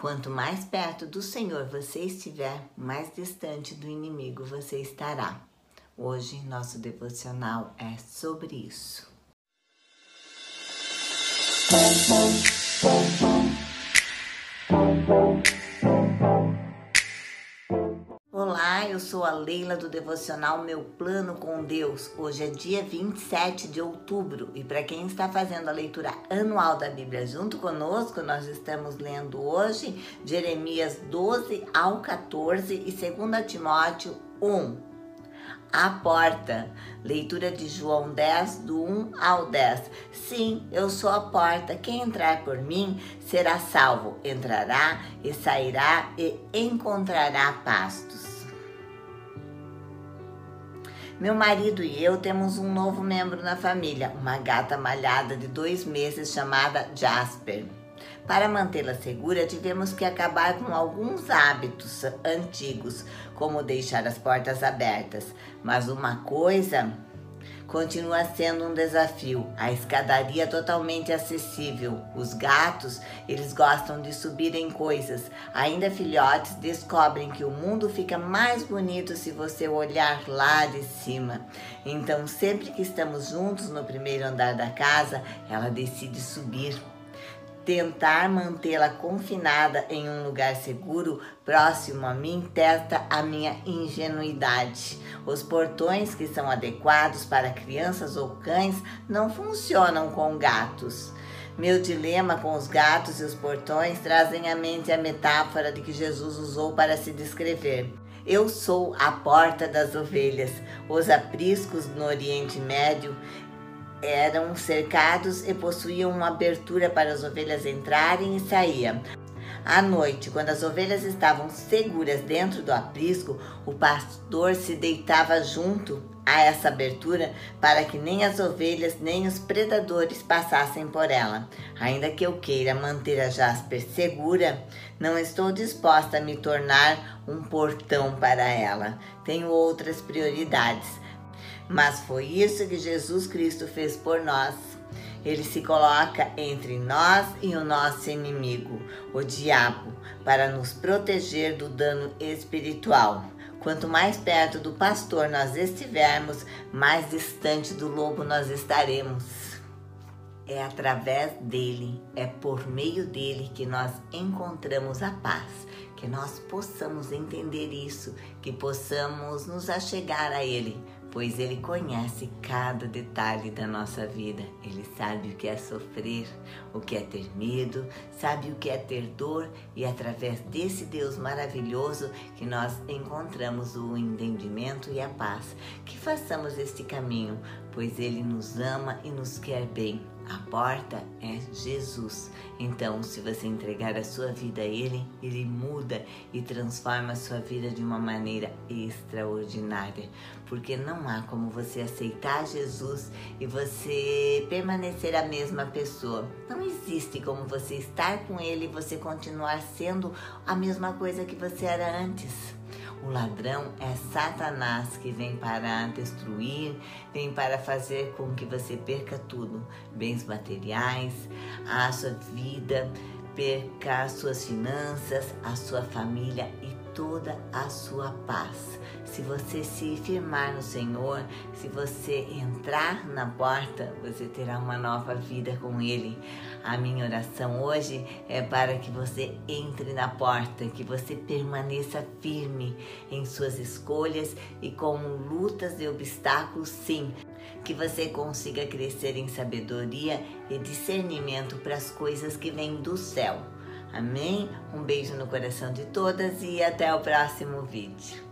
Quanto mais perto do Senhor você estiver, mais distante do inimigo você estará. Hoje, nosso devocional é sobre isso. A Leila do devocional Meu Plano com Deus. Hoje é dia 27 de outubro e para quem está fazendo a leitura anual da Bíblia junto conosco, nós estamos lendo hoje Jeremias 12 ao 14 e 2 Timóteo 1. A porta. Leitura de João 10, do 1 ao 10. Sim, eu sou a porta. Quem entrar por mim será salvo. Entrará e sairá e encontrará pastos. Meu marido e eu temos um novo membro na família, uma gata malhada de dois meses chamada Jasper. Para mantê-la segura, tivemos que acabar com alguns hábitos antigos, como deixar as portas abertas. Mas uma coisa continua sendo um desafio. A escadaria totalmente acessível. Os gatos, eles gostam de subir em coisas. Ainda filhotes descobrem que o mundo fica mais bonito se você olhar lá de cima. Então, sempre que estamos juntos no primeiro andar da casa, ela decide subir tentar mantê-la confinada em um lugar seguro próximo a mim testa a minha ingenuidade. Os portões que são adequados para crianças ou cães não funcionam com gatos. Meu dilema com os gatos e os portões trazem à mente a metáfora de que Jesus usou para se descrever. Eu sou a porta das ovelhas. Os apriscos no Oriente Médio eram cercados e possuíam uma abertura para as ovelhas entrarem e saírem. À noite, quando as ovelhas estavam seguras dentro do aprisco, o pastor se deitava junto a essa abertura para que nem as ovelhas nem os predadores passassem por ela. Ainda que eu queira manter a Jasper segura, não estou disposta a me tornar um portão para ela. Tenho outras prioridades. Mas foi isso que Jesus Cristo fez por nós. Ele se coloca entre nós e o nosso inimigo, o diabo, para nos proteger do dano espiritual. Quanto mais perto do pastor nós estivermos, mais distante do lobo nós estaremos. É através dele, é por meio dele que nós encontramos a paz. Que nós possamos entender isso, que possamos nos achegar a ele pois Ele conhece cada detalhe da nossa vida. Ele sabe o que é sofrer, o que é ter medo, sabe o que é ter dor e através desse Deus maravilhoso que nós encontramos o entendimento e a paz. Que façamos este caminho, pois Ele nos ama e nos quer bem. A porta é Jesus. Então, se você entregar a sua vida a Ele, Ele muda e transforma a sua vida de uma maneira extraordinária. Porque não há como você aceitar Jesus e você permanecer a mesma pessoa. Não existe como você estar com Ele e você continuar sendo a mesma coisa que você era antes. O ladrão é Satanás que vem para destruir, vem para fazer com que você perca tudo: bens materiais, a sua vida, perca as suas finanças, a sua família e toda a sua paz. Se você se firmar no Senhor, se você entrar na porta, você terá uma nova vida com Ele. A minha oração hoje é para que você entre na porta, que você permaneça firme em suas escolhas e com lutas e obstáculos, sim, que você consiga crescer em sabedoria e discernimento para as coisas que vêm do céu. Amém? Um beijo no coração de todas e até o próximo vídeo.